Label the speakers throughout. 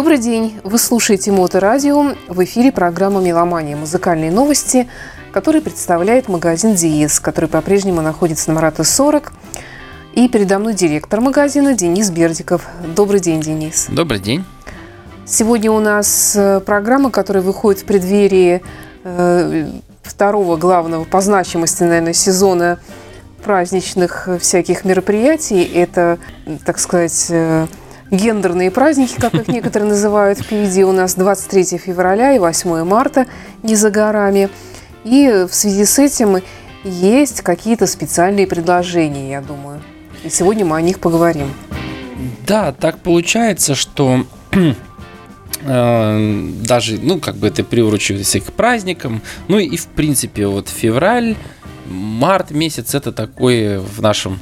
Speaker 1: Добрый день! Вы слушаете Моторадио. В эфире программа «Меломания. Музыкальные новости», который представляет магазин «Диез», который по-прежнему находится на Марата 40. И передо мной директор магазина Денис Бердиков. Добрый день, Денис.
Speaker 2: Добрый день.
Speaker 1: Сегодня у нас э, программа, которая выходит в преддверии э, второго главного по значимости, наверное, сезона праздничных всяких мероприятий. Это, так сказать, э, гендерные праздники, как их некоторые называют. Впереди у нас 23 февраля и 8 марта не за горами. И в связи с этим есть какие-то специальные предложения, я думаю. И сегодня мы о них поговорим.
Speaker 2: Да, так получается, что э, даже, ну, как бы это приурочивается к праздникам. Ну и, в принципе, вот февраль, март месяц это такой в нашем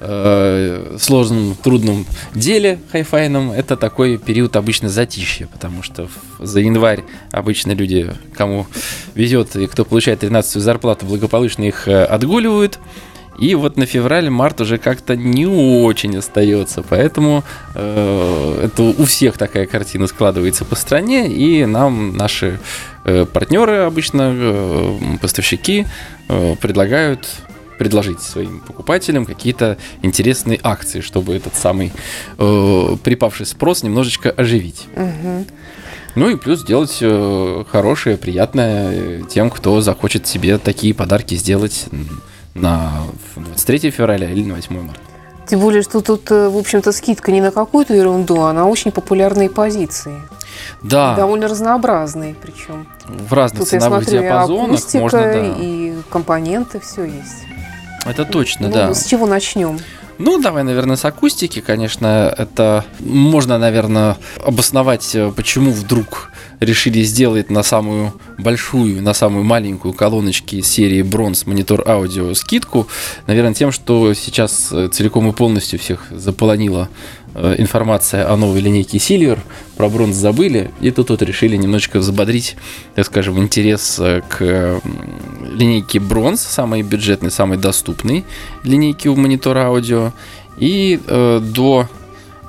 Speaker 2: э, сложном, трудном деле хайфайном, это такой период обычно затишья, потому что за январь обычно люди, кому везет и кто получает 13 зарплату, благополучно их э, отгуливают. И вот на февраль-март уже как-то не очень остается. Поэтому э, это у всех такая картина складывается по стране. И нам наши э, партнеры обычно, э, поставщики, э, предлагают предложить своим покупателям какие-то интересные акции, чтобы этот самый э, припавший спрос немножечко оживить. Угу. Ну и плюс сделать э, хорошее, приятное тем, кто захочет себе такие подарки сделать на 23 февраля или на 8 марта.
Speaker 1: Тем более, что тут, э, в общем-то, скидка не на какую-то ерунду, а на очень популярные позиции.
Speaker 2: Да.
Speaker 1: И довольно разнообразные причем.
Speaker 2: В разных тут, ценовых я смотрю, диапазонах
Speaker 1: и можно, да. и компоненты, все есть.
Speaker 2: Это точно,
Speaker 1: ну,
Speaker 2: да.
Speaker 1: С чего начнем?
Speaker 2: Ну, давай, наверное, с акустики. Конечно, это можно, наверное, обосновать, э, почему вдруг решили сделать на самую большую, на самую маленькую колоночки серии Bronze монитор аудио скидку. Наверное, тем, что сейчас э, целиком и полностью всех заполонила Э, информация о новой линейке Silver, про бронз забыли, и тут вот решили немножечко взбодрить, так скажем, интерес э, к линейке бронз, самой бюджетной, самой доступной линейке у монитора аудио. И э, до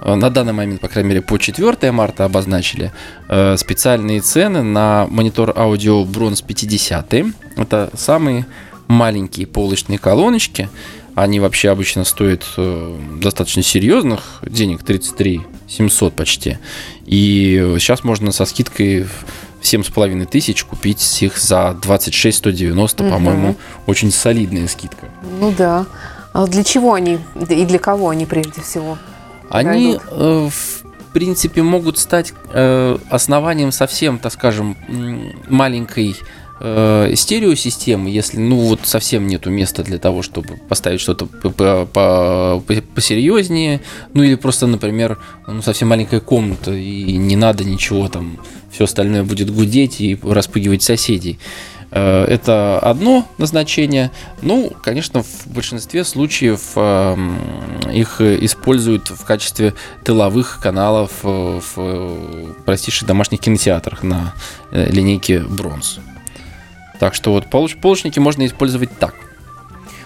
Speaker 2: э, на данный момент, по крайней мере, по 4 марта обозначили э, специальные цены на монитор аудио бронз 50. Это самые маленькие полочные колоночки, они вообще обычно стоят э, достаточно серьезных денег, 33 700 почти. И сейчас можно со скидкой в 7,5 тысяч купить их за 26 190, угу. по-моему, очень солидная скидка.
Speaker 1: Ну да. А для чего они и для кого они прежде всего?
Speaker 2: Они, э, в принципе, могут стать э, основанием совсем, так скажем, маленькой э, стереосистемы, если ну вот совсем нету места для того, чтобы поставить что-то посерьезнее, ну или просто, например, ну, совсем маленькая комната и не надо ничего там, все остальное будет гудеть и распугивать соседей. Э, это одно назначение. Ну, конечно, в большинстве случаев эм, их используют в качестве тыловых каналов э, в простейших домашних кинотеатрах на э, линейке бронз. Так что вот полочники можно использовать так.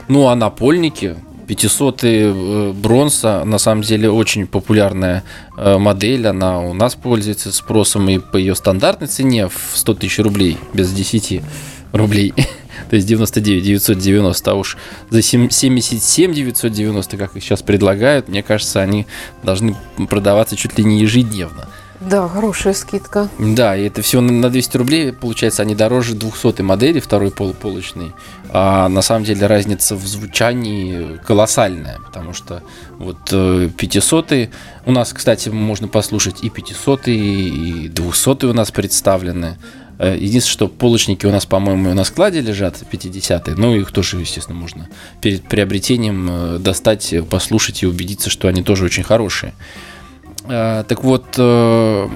Speaker 2: Ну а напольники, 500 э, бронза, на самом деле очень популярная э, модель, она у нас пользуется спросом и по ее стандартной цене в 100 тысяч рублей, без 10 рублей, то есть 99 990, а уж за 77 990, как их сейчас предлагают, мне кажется, они должны продаваться чуть ли не ежедневно.
Speaker 1: Да, хорошая скидка.
Speaker 2: Да, и это все на 200 рублей, получается, они дороже 200 модели, второй полуполочной. А на самом деле разница в звучании колоссальная, потому что вот 500 э, у нас, кстати, можно послушать и 500 и 200 у нас представлены. Э, единственное, что полочники у нас, по-моему, на складе лежат, 50-е, ну, их тоже, естественно, можно перед приобретением э, достать, послушать и убедиться, что они тоже очень хорошие. Э, так вот, э,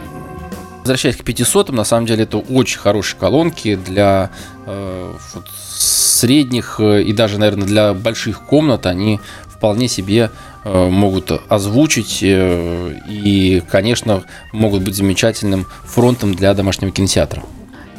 Speaker 2: возвращаясь к 500, на самом деле это очень хорошие колонки для э, вот, средних и даже, наверное, для больших комнат. Они вполне себе могут озвучить и, конечно, могут быть замечательным фронтом для домашнего кинотеатра.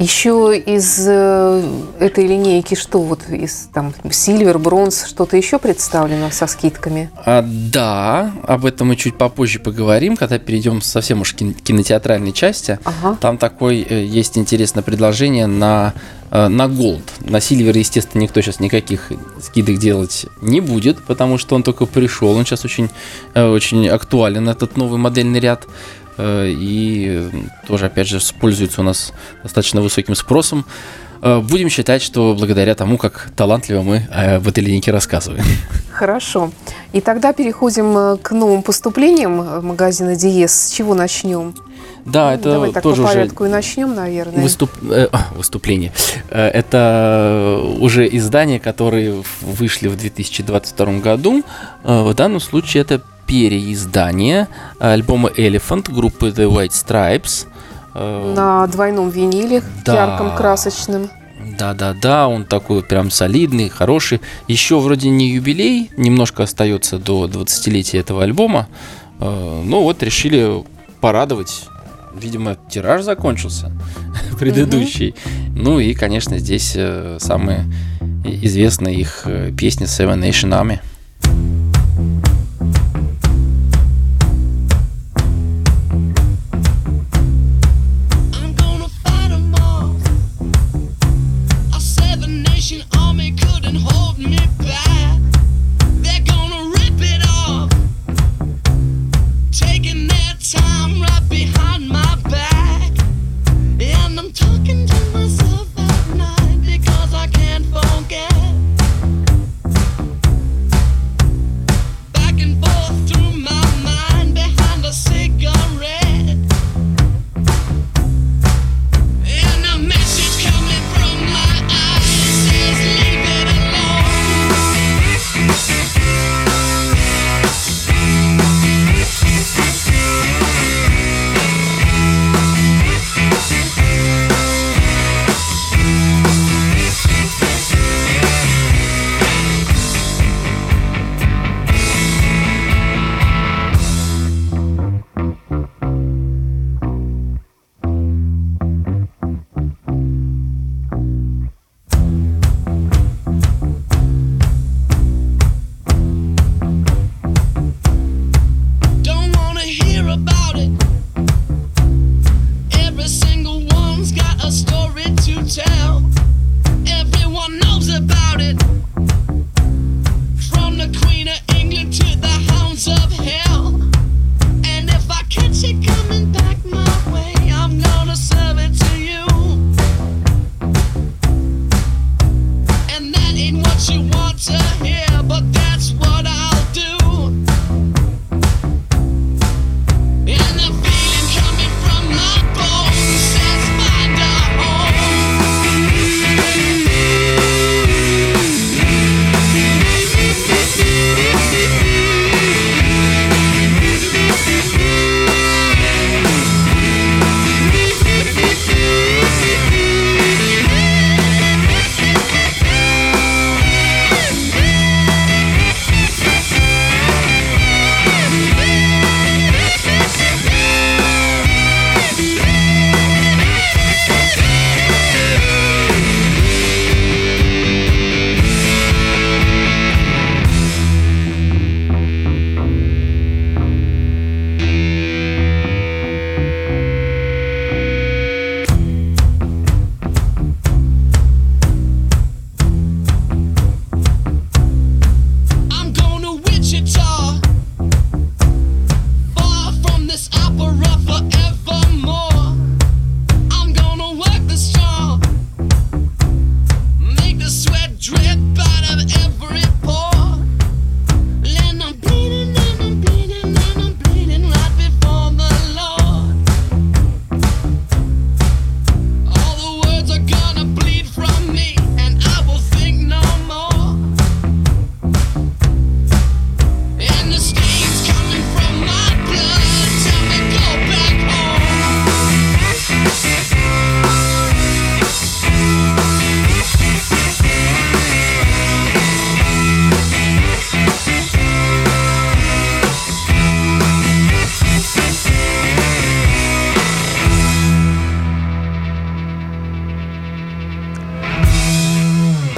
Speaker 1: Еще из э, этой линейки что вот из там сильвер, бронз, что-то еще представлено со скидками?
Speaker 2: А, да, об этом мы чуть попозже поговорим, когда перейдем совсем уж к кинотеатральной части. Ага. Там такой э, есть интересное предложение на э, на Gold. На Silver, естественно, никто сейчас никаких скидок делать не будет, потому что он только пришел. Он сейчас очень, очень актуален, этот новый модельный ряд. Э, и тоже, опять же, пользуется у нас достаточно высоким спросом. Э, будем считать, что благодаря тому, как талантливо мы об этой линейке рассказываем.
Speaker 1: Хорошо. И тогда переходим э, к новым поступлениям магазина Диес. С чего начнем?
Speaker 2: Да, ну, это
Speaker 1: Давай так
Speaker 2: тоже
Speaker 1: по порядку уже и начнем, наверное.
Speaker 2: Выступ... Э, выступление. Это уже издания, которые вышли в 2022 году. В данном случае это переиздание альбома Elephant группы The White Stripes.
Speaker 1: Э, На двойном виниле, да. ярком, красочным.
Speaker 2: Да-да-да, он такой прям солидный, хороший. Еще вроде не юбилей, немножко остается до 20-летия этого альбома. Э, ну вот решили порадовать. Видимо, тираж закончился предыдущий. Ну и, конечно, здесь э, самые известные их песни Seven Nation Army.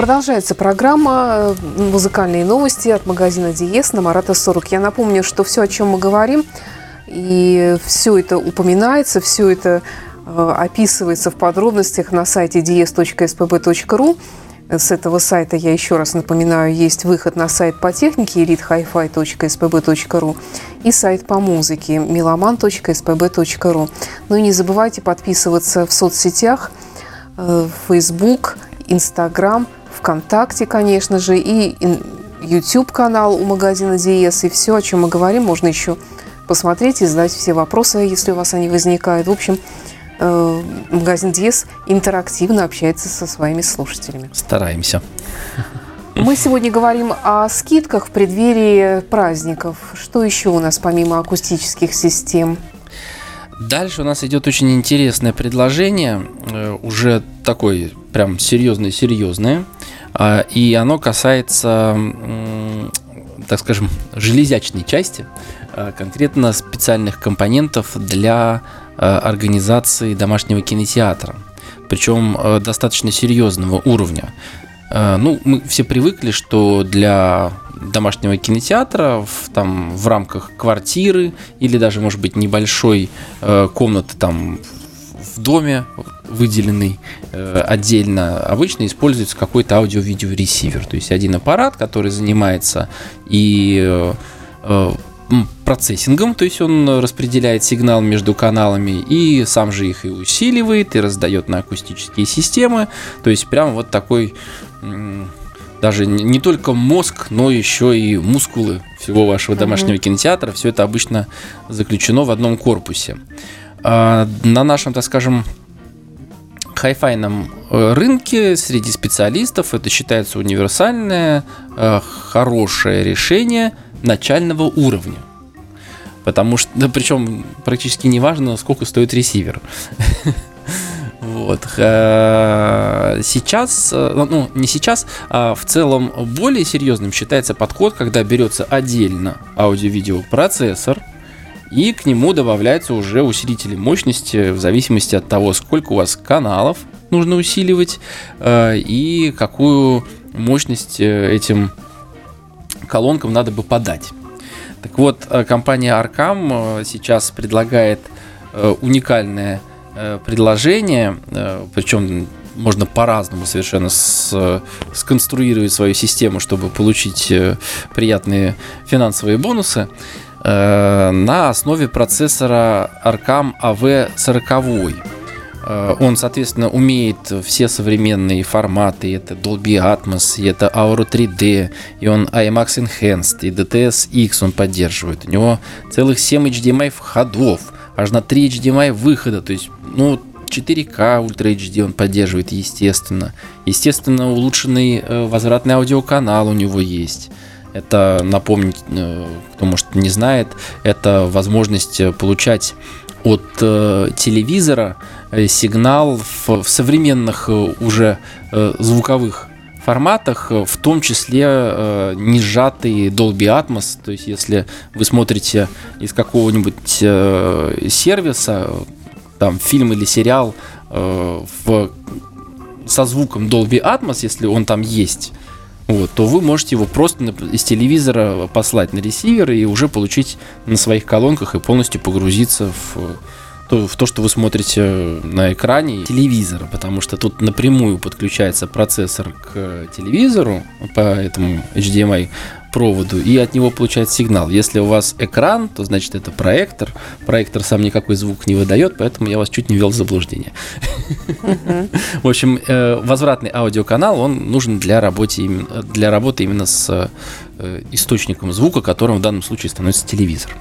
Speaker 1: Продолжается программа «Музыкальные новости» от магазина «Диез» на Марата 40. Я напомню, что все, о чем мы говорим, и все это упоминается, все это э, описывается в подробностях на сайте dies.spb.ru. С этого сайта, я еще раз напоминаю, есть выход на сайт по технике elitehifi.spb.ru и сайт по музыке meloman.spb.ru. Ну и не забывайте подписываться в соцсетях э, Facebook, Instagram, ВКонтакте, конечно же, и YouTube-канал у магазина Диес. И все, о чем мы говорим, можно еще посмотреть и задать все вопросы, если у вас они возникают. В общем, э, магазин Диес интерактивно общается со своими слушателями.
Speaker 2: Стараемся.
Speaker 1: Мы сегодня говорим о скидках в преддверии праздников. Что еще у нас помимо акустических систем?
Speaker 2: Дальше у нас идет очень интересное предложение, э, уже такое прям серьезное-серьезное, а, и оно касается, так скажем, железячной части, а, конкретно специальных компонентов для а, организации домашнего кинотеатра, причем достаточно серьезного уровня. Ну, мы все привыкли, что для домашнего кинотеатра в, там, в рамках квартиры или даже, может быть, небольшой э, комнаты там в доме выделенный э, отдельно, обычно используется какой-то аудио-видео ресивер. То есть один аппарат, который занимается и э, э, процессингом, то есть он распределяет сигнал между каналами и сам же их и усиливает, и раздает на акустические системы. То есть прям вот такой даже не только мозг, но еще и мускулы всего вашего домашнего mm-hmm. кинотеатра. Все это обычно заключено в одном корпусе. А, на нашем, так скажем, хайфайном э, рынке среди специалистов это считается универсальное, э, хорошее решение начального уровня. Потому что, да, причем практически не важно, сколько стоит ресивер. Вот. Э, сейчас, ну, не сейчас, а в целом более серьезным считается подход, когда берется отдельно аудио-видео процессор, и к нему добавляются уже усилители мощности в зависимости от того, сколько у вас каналов нужно усиливать э, и какую мощность э, этим колонкам надо бы подать. Так вот, компания Arcam сейчас предлагает уникальное предложение, причем можно по-разному совершенно с, сконструировать свою систему, чтобы получить приятные финансовые бонусы. Э, на основе процессора Arcam AV40. Э, он, соответственно, умеет все современные форматы. Это Dolby Atmos, и это Auro 3D, и он IMAX Enhanced, и DTS-X он поддерживает. У него целых 7 HDMI входов, аж на 3 HDMI выхода. То есть, ну, 4К Ultra HD он поддерживает, естественно. Естественно, улучшенный э, возвратный аудиоканал у него есть. Это, напомнить, э, кто может не знает, это возможность э, получать от э, телевизора сигнал в, в современных уже звуковых форматах, в том числе э, не сжатый Dolby Atmos. То есть, если вы смотрите из какого-нибудь э, сервиса, там фильм или сериал э, в, со звуком Dolby Atmos, если он там есть, вот, то вы можете его просто из телевизора послать на ресивер и уже получить на своих колонках и полностью погрузиться в то, в то, что вы смотрите на экране телевизора, потому что тут напрямую подключается процессор к телевизору по этому HDMI проводу, и от него получается сигнал. Если у вас экран, то значит это проектор. Проектор сам никакой звук не выдает, поэтому я вас чуть не ввел в заблуждение. В общем, э, возвратный аудиоканал, он нужен для, работы, для работы именно с э, источником звука, которым в данном случае становится телевизор.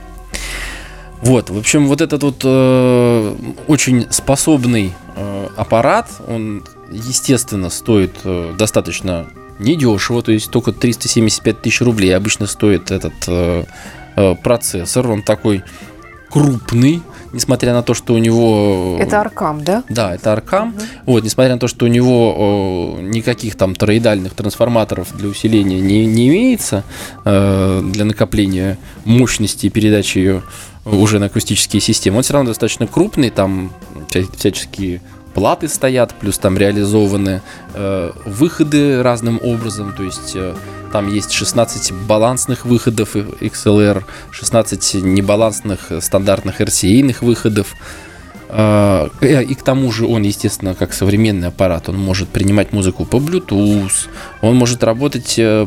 Speaker 2: Вот, в общем, вот этот вот э, очень способный э, аппарат, он, естественно, стоит э, достаточно недешево, то есть только 375 тысяч рублей обычно стоит этот э, э, процессор. Он такой крупный, несмотря на то, что у него...
Speaker 1: Это Аркам, да?
Speaker 2: Да, это Аркам. Угу. Вот, несмотря на то, что у него э, никаких там тороидальных трансформаторов для усиления не, не имеется, э, для накопления мощности и передачи ее уже на акустические системы, он все равно достаточно крупный, там всяческие платы стоят, плюс там реализованы э, выходы разным образом, то есть э, там есть 16 балансных выходов XLR, 16 небалансных стандартных RCA выходов. Э, и к тому же он, естественно, как современный аппарат, он может принимать музыку по Bluetooth, он может работать э,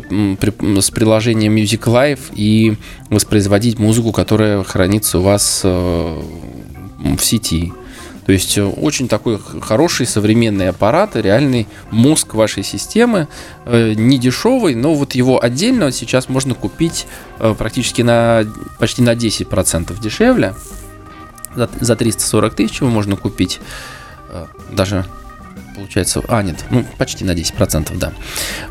Speaker 2: с приложением Music Live и воспроизводить музыку, которая хранится у вас э, в сети. То есть очень такой хороший современный аппарат, реальный мозг вашей системы, не дешевый, но вот его отдельно сейчас можно купить практически на почти на 10% дешевле за, за 340 тысяч его можно купить. Э, даже получается, а нет, ну почти на 10%, да.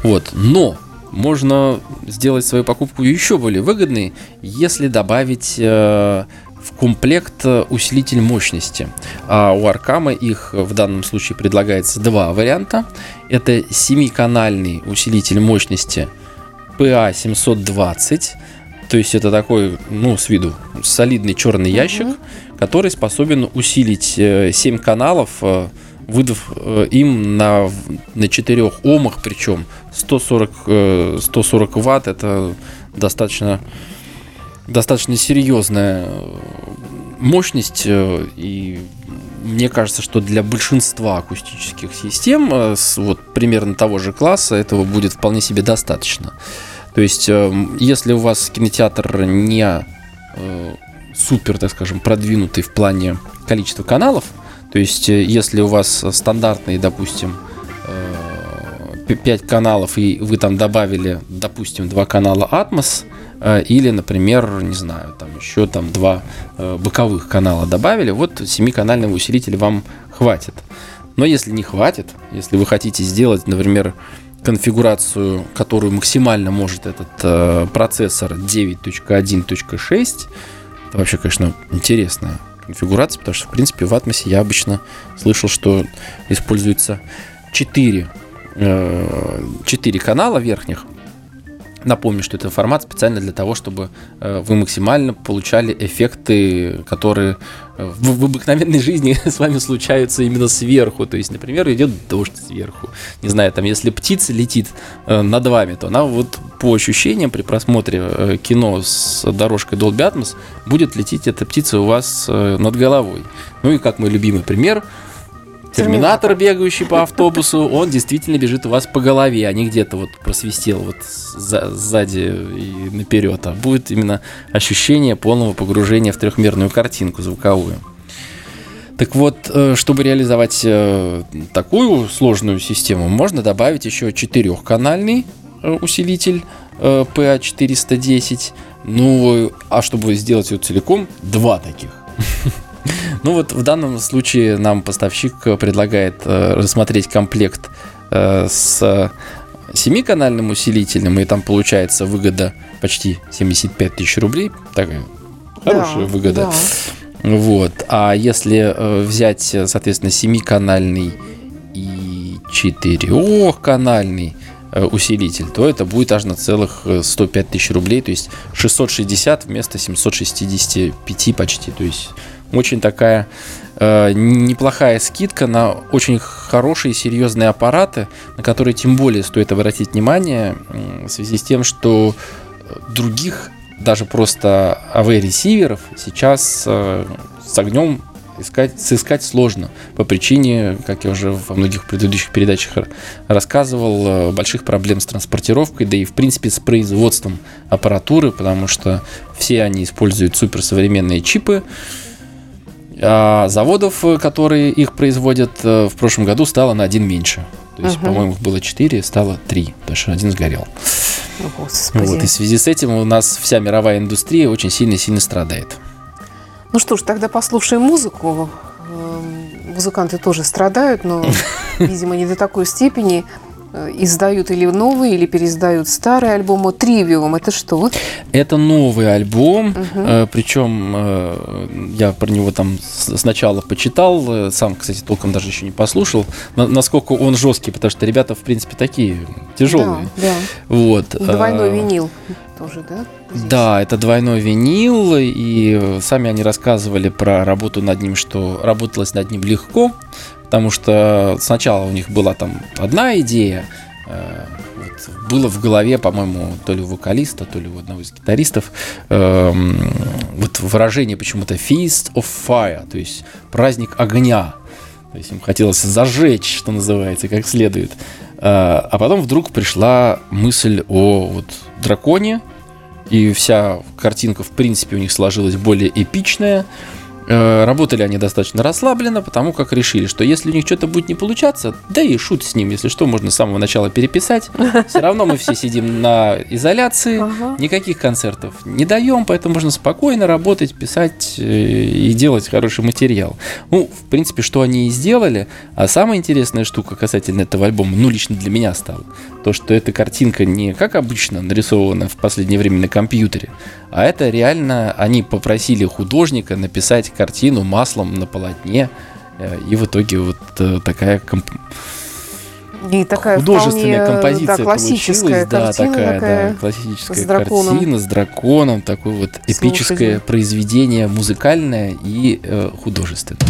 Speaker 2: Вот, но можно сделать свою покупку еще более выгодной, если добавить э, в комплект усилитель мощности. А у Аркама их в данном случае предлагается два варианта. Это 7-канальный усилитель мощности PA720. То есть это такой, ну, с виду солидный черный ящик, угу который способен усилить 7 э, каналов, э, выдав э, им на, на 4 омах, причем 140, 140 ватт это достаточно, достаточно серьезная мощность и мне кажется, что для большинства акустических систем вот примерно того же класса этого будет вполне себе достаточно. То есть, если у вас кинотеатр не супер, так скажем, продвинутый в плане количества каналов. То есть, э, если у вас стандартные, допустим, 5 э, каналов, и вы там добавили, допустим, два канала Atmos, э, или, например, не знаю, там еще там два боковых канала добавили, вот 7-канального усилителя вам хватит. Но если не хватит, если вы хотите сделать, например, конфигурацию, которую максимально может этот э, процессор 9.1.6, это вообще, конечно, интересная конфигурация, потому что, в принципе, в Atmos я обычно слышал, что используется 4, 4 э, канала верхних, Напомню, что это формат специально для того, чтобы э, вы максимально получали эффекты, которые в, в обыкновенной жизни с вами случаются именно сверху. То есть, например, идет дождь сверху. Не знаю, там, если птица летит э, над вами, то она вот по ощущениям при просмотре кино с дорожкой Dolby Atmos будет лететь эта птица у вас над головой. Ну и как мой любимый пример – Терминатор, бегающий по автобусу, он действительно бежит у вас по голове, а не где-то вот просвистел вот за, сзади и наперед. А будет именно ощущение полного погружения в трехмерную картинку звуковую. Так вот, э, чтобы реализовать э, такую сложную систему, можно добавить еще четырехканальный э, усилитель PA410. Ну, а чтобы сделать ее целиком, два таких. Ну вот в данном случае нам поставщик предлагает э, рассмотреть комплект э, с семиканальным усилителем, и там получается выгода почти 75 тысяч рублей. Такая хорошая да, выгода. Да. Вот. А если э, взять, соответственно, семиканальный и четырехканальный э, усилитель, то это будет аж на целых 105 тысяч рублей, то есть 660 вместо 765 почти, то есть очень такая э, неплохая скидка на очень хорошие серьезные аппараты, на которые тем более стоит обратить внимание в связи с тем, что других даже просто AV-ресиверов сейчас э, с огнем искать, сыскать сложно по причине, как я уже во многих предыдущих передачах рассказывал, э, больших проблем с транспортировкой, да и в принципе с производством аппаратуры, потому что все они используют суперсовременные чипы, а заводов, э, которые их производят, э, в прошлом году стало на один меньше. То есть, угу. по-моему, было 4, стало 3, потому что один сгорел. Господи. Вот, и в связи с этим у нас вся мировая индустрия очень сильно-сильно страдает.
Speaker 1: Ну что ж, тогда послушаем музыку. Эм, музыканты тоже страдают, но, видимо, не до такой степени. Э, издают или новые, или переиздают старый альбом. Тривиум это что?
Speaker 2: Это новый альбом, угу. причем э, я про него там сначала почитал, сам, кстати, толком даже еще не послушал, насколько он жесткий, потому что ребята, в принципе, такие тяжелые. Да, да. Вот.
Speaker 1: Двойной винил тоже, да?
Speaker 2: Здесь? Да, это двойной винил, и сами они рассказывали про работу над ним, что работалось над ним легко,
Speaker 3: потому что сначала у них была там одна идея, э, вот, было в голове, по-моему, то ли у вокалиста, то ли у одного из гитаристов, э, вот выражение почему-то Feast of Fire, то есть праздник огня. То есть им хотелось зажечь, что называется, как следует. Э, а потом вдруг пришла мысль о вот, драконе, и вся картинка, в принципе, у них сложилась более эпичная. Э, работали они достаточно расслабленно, потому как решили, что если у них что-то будет не получаться, да и шут с ним, если что, можно с самого начала переписать. Все равно мы все сидим на изоляции, ага. никаких концертов не даем, поэтому можно спокойно работать, писать э, и делать хороший материал. Ну, в принципе, что они и сделали. А самая интересная штука касательно этого альбома, ну, лично для меня стала, то, что эта картинка не как обычно нарисована в последнее время на компьютере, а это реально они попросили художника написать картину маслом на полотне, э, и в итоге вот э, такая комп...
Speaker 1: и такая
Speaker 3: художественная
Speaker 1: вполне,
Speaker 3: композиция
Speaker 1: да, классическая
Speaker 3: получилась, да, такая,
Speaker 1: такая
Speaker 3: да, классическая
Speaker 1: с драконом.
Speaker 3: картина с драконом, такое вот эпическое Слушайте. произведение музыкальное и э, художественное.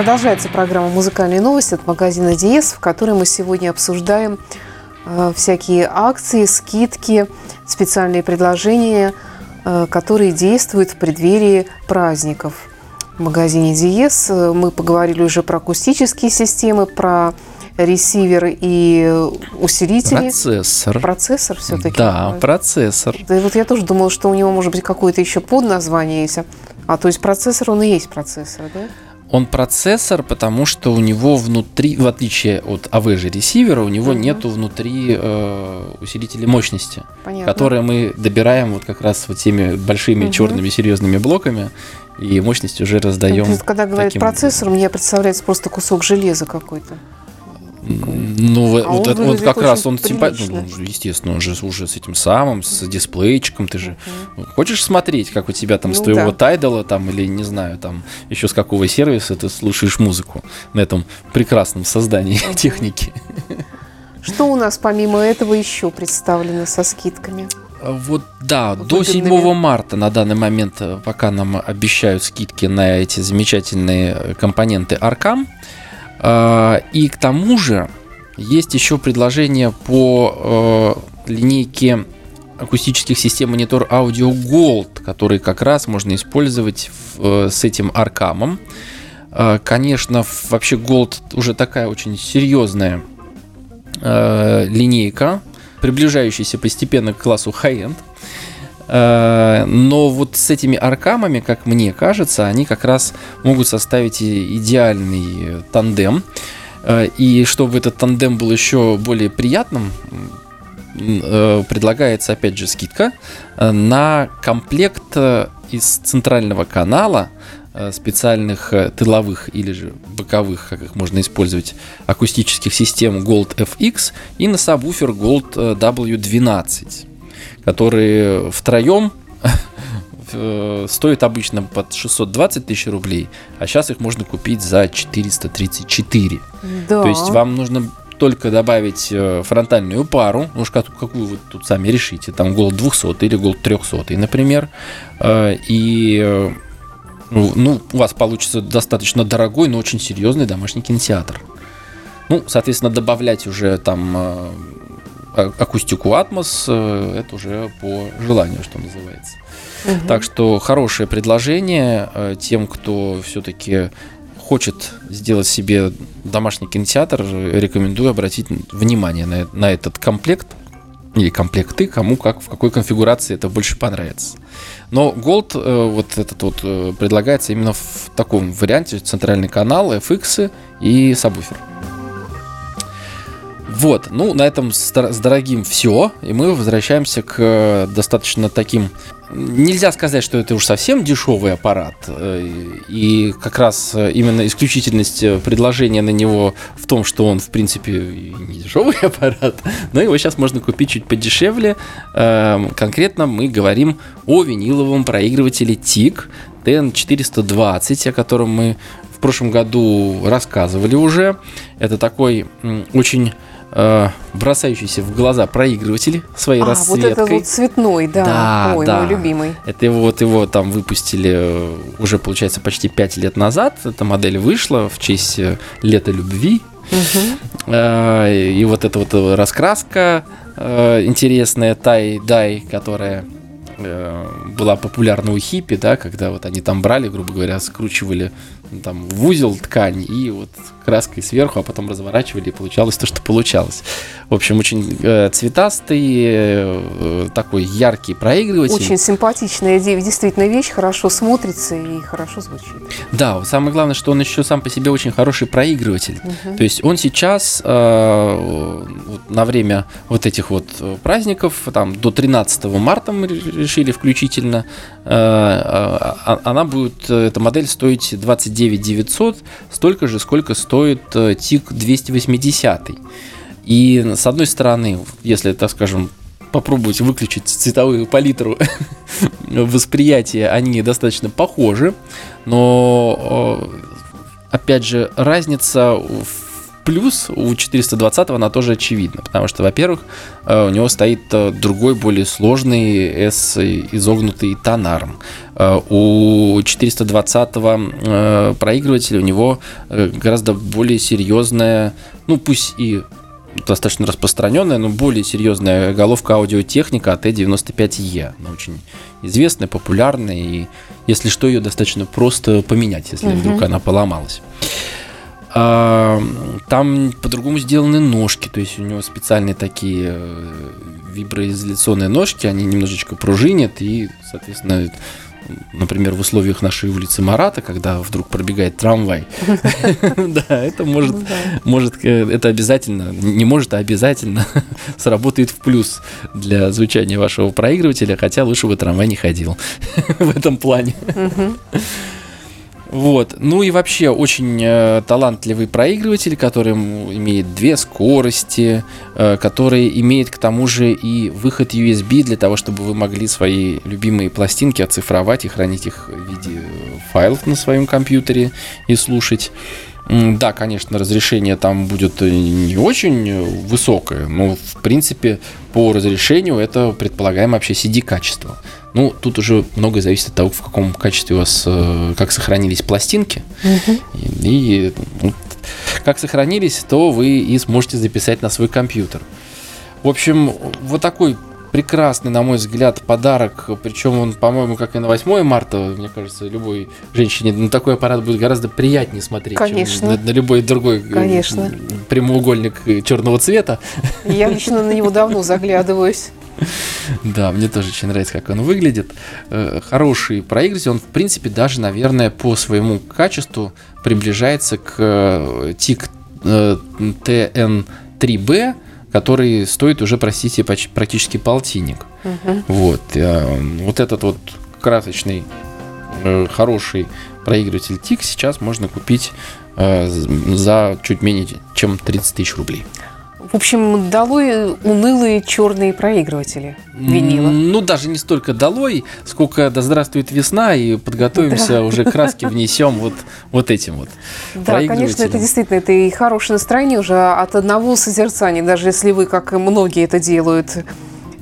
Speaker 1: Продолжается программа «Музыкальные новости» от магазина Диес, в которой мы сегодня обсуждаем э, всякие акции, скидки, специальные предложения, э, которые действуют в преддверии праздников. В магазине Диес э, мы поговорили уже про акустические системы, про ресивер и усилители.
Speaker 2: Процессор.
Speaker 1: Процессор все-таки.
Speaker 2: Да, процессор.
Speaker 1: Да, и вот я тоже думала, что у него может быть какое-то еще подназвание есть. А то есть процессор, он и есть процессор, да?
Speaker 2: Он процессор, потому что у него внутри, в отличие от AVG ресивера, у него угу. нету внутри э, усилителей мощности, Понятно. которые мы добираем вот как раз вот теми большими угу. черными серьезными блоками и мощность уже раздаем. Ну,
Speaker 1: когда говорят процессор, мне представляется просто кусок железа какой-то.
Speaker 2: Ну, а вот, это, вот как раз он симпатичный. Ну, естественно, он же уже с этим самым, с дисплейчиком. Ты же uh-huh. хочешь смотреть, как у тебя там ну, с твоего да. тайдала там, или не знаю, там еще с какого сервиса ты слушаешь музыку на этом прекрасном создании uh-huh. техники.
Speaker 1: Что у нас помимо этого еще представлено со скидками?
Speaker 2: Вот да, Выгодными. до 7 марта на данный момент, э, пока нам обещают скидки на эти замечательные э, компоненты Arcam, а, и к тому же есть еще предложение по э, линейке акустических систем монитор Audio Gold, который как раз можно использовать в, э, с этим аркамом. Э, конечно, вообще Gold уже такая очень серьезная линейка, приближающаяся постепенно к классу high-end. Э, но вот с этими аркамами, как мне кажется, они как раз могут составить идеальный тандем. Э, и чтобы этот тандем был еще более приятным, э, предлагается опять же скидка на комплект из центрального канала специальных тыловых или же боковых, как их можно использовать, акустических систем Gold FX и на сабвуфер Gold W12 которые втроем э, стоят обычно под 620 тысяч рублей, а сейчас их можно купить за 434. Да. То есть вам нужно только добавить э, фронтальную пару, ну уж какую вы тут сами решите, там Gold 200 или Gold 300, например, э, и ну, ну, у вас получится достаточно дорогой, но очень серьезный домашний кинотеатр. Ну, соответственно, добавлять уже там акустику Atmos, э, это уже по желанию, что называется. Угу. Так что хорошее предложение э, тем, кто все-таки хочет сделать себе домашний кинотеатр, рекомендую обратить внимание на, на этот комплект или комплекты, кому как, в какой конфигурации это больше понравится. Но Gold э, вот этот вот предлагается именно в таком варианте, центральный канал, FX и сабвуфер. Вот, ну, на этом с, дорогим все, и мы возвращаемся к э, достаточно таким... Нельзя сказать, что это уж совсем дешевый аппарат, э, и как раз э, именно исключительность предложения на него в том, что он, в принципе, не дешевый аппарат, но его сейчас можно купить чуть подешевле. Эм, конкретно мы говорим о виниловом проигрывателе TIG TN420, о котором мы в прошлом году рассказывали уже. Это такой очень э, бросающийся в глаза проигрыватель своей а, расцветкой.
Speaker 1: вот это вот цветной, да.
Speaker 2: да
Speaker 1: Ой,
Speaker 2: да.
Speaker 1: мой любимый.
Speaker 2: Это его, вот его там выпустили э, уже, получается, почти 5 лет назад. Эта модель вышла в честь э, лета любви. Угу. Э, и вот эта вот раскраска э, интересная, тай-дай, которая была популярна у хиппи, да, когда вот они там брали, грубо говоря, скручивали там в узел ткань и вот краской сверху, а потом разворачивали, и получалось то, что получалось. В общем, очень э, цветастый, э, такой яркий проигрыватель.
Speaker 1: Очень симпатичная действительно вещь, хорошо смотрится и хорошо звучит.
Speaker 2: Да, самое главное, что он еще сам по себе очень хороший проигрыватель. Угу. То есть он сейчас э, вот на время вот этих вот праздников, там до 13 марта мы решили включительно, э, э, она будет, эта модель стоить 29 900, столько же, сколько стоит э, 280. И с одной стороны, если, так скажем, попробовать выключить цветовую палитру восприятия, они достаточно похожи, но опять же разница в плюс у 420 она тоже очевидна, потому что, во-первых, э, у него стоит э, другой, более сложный S изогнутый тонарм. Э, у 420 проигрывателя у него гораздо более серьезная, ну пусть и достаточно распространенная, но более серьезная головка аудиотехника AT95E. Она очень известная, популярная, и если что, ее достаточно просто поменять, если угу. вдруг она поломалась. А, там по-другому сделаны ножки, то есть у него специальные такие э, виброизоляционные ножки, они немножечко пружинят и, соответственно, например, в условиях нашей улицы Марата, когда вдруг пробегает трамвай, да, это может, ну может, э, это обязательно, не может, а обязательно сработает в плюс для звучания вашего проигрывателя, хотя лучше бы трамвай не ходил в этом плане. Вот. Ну и вообще очень э, талантливый проигрыватель, который имеет две скорости, э, который имеет к тому же и выход USB для того, чтобы вы могли свои любимые пластинки оцифровать и хранить их в виде файлов на своем компьютере и слушать. Да, конечно, разрешение там будет не очень высокое, но в принципе по разрешению это предполагаем вообще CD-качество. Ну, тут уже многое зависит от того, в каком качестве у вас, э, как сохранились пластинки. Угу. И, и ну, как сохранились, то вы и сможете записать на свой компьютер. В общем, вот такой прекрасный, на мой взгляд, подарок. Причем он, по-моему, как и на 8 марта, мне кажется, любой женщине на такой аппарат будет гораздо приятнее смотреть,
Speaker 1: Конечно.
Speaker 2: чем на, на любой другой э,
Speaker 1: Конечно.
Speaker 2: прямоугольник черного цвета.
Speaker 1: Я лично на него давно заглядываюсь.
Speaker 2: Да, мне тоже очень нравится, как он выглядит. Э, хороший проигрыватель, он, в принципе, даже, наверное, по своему качеству приближается к э, TIC TN3B, который стоит уже, простите, практически полтинник. Угу. Вот. Э, вот этот вот красочный, хороший проигрыватель TIC сейчас можно купить за чуть менее чем 30 тысяч рублей.
Speaker 1: В общем, долой унылые черные проигрыватели винила.
Speaker 2: Ну, даже не столько долой, сколько да здравствует весна, и подготовимся, да. уже краски внесем вот, вот этим вот.
Speaker 1: Да, конечно, это действительно, это и хорошее настроение уже от одного созерцания, даже если вы, как и многие это делают,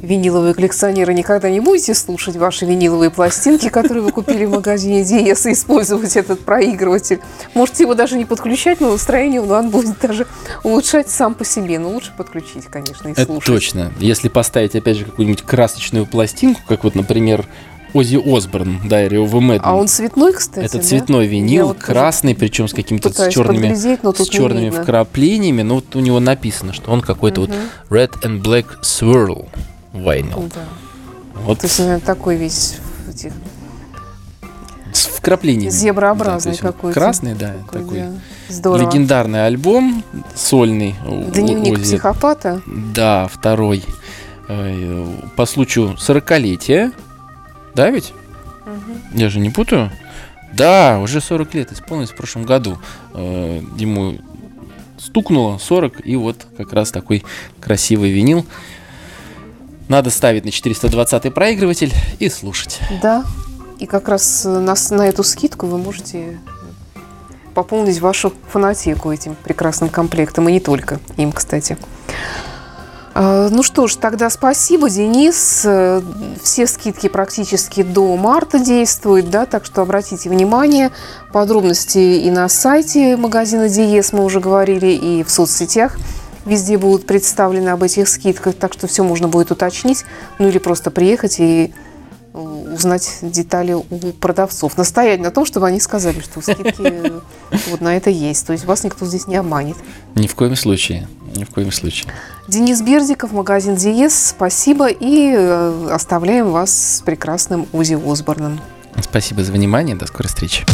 Speaker 1: виниловые коллекционеры никогда не будете слушать ваши виниловые пластинки, которые вы купили в магазине Диес, и использовать этот проигрыватель. Можете его даже не подключать, но настроение он будет даже улучшать сам по себе. Но лучше подключить, конечно, и
Speaker 2: слушать. Это точно. Если поставить, опять же, какую-нибудь красочную пластинку, как вот, например, Ози Осборн, Diary of a Madman.
Speaker 1: А он цветной, кстати,
Speaker 2: Это цветной да? винил, вот красный, причем с какими-то с черными, с черными вкраплениями. Но вот у него написано, что он какой-то угу. вот Red and Black Swirl вайнил.
Speaker 1: Да. Вот. То есть он такой весь этих...
Speaker 2: С вкраплениями.
Speaker 1: Зеброобразный да, какой-то.
Speaker 2: Красный, да, такой. такой. Да. Здорово. Легендарный альбом, сольный.
Speaker 1: Дневник Ози. психопата.
Speaker 2: Да, второй. По случаю 40-летия. Да ведь? Угу. Я же не путаю? Да, уже 40 лет исполнилось в прошлом году. Э, ему стукнуло 40, и вот как раз такой красивый винил. Надо ставить на 420 проигрыватель и слушать.
Speaker 1: Да. И как раз на, на эту скидку вы можете пополнить вашу фанатику этим прекрасным комплектом. И не только им, кстати. А, ну что ж, тогда спасибо, Денис. Все скидки практически до марта действуют, да, так что обратите внимание. Подробности и на сайте магазина Диес мы уже говорили, и в соцсетях – Везде будут представлены об этих скидках, так что все можно будет уточнить, ну или просто приехать и э, узнать детали у продавцов. Настоять на том, чтобы они сказали, что скидки вот на это есть. То есть вас никто здесь не обманет.
Speaker 2: Ни в коем случае. Ни в коем случае.
Speaker 1: Денис Бердиков, магазин Диес. Спасибо и э, оставляем вас с прекрасным Узи Осборном.
Speaker 2: Спасибо за внимание. До скорой встречи.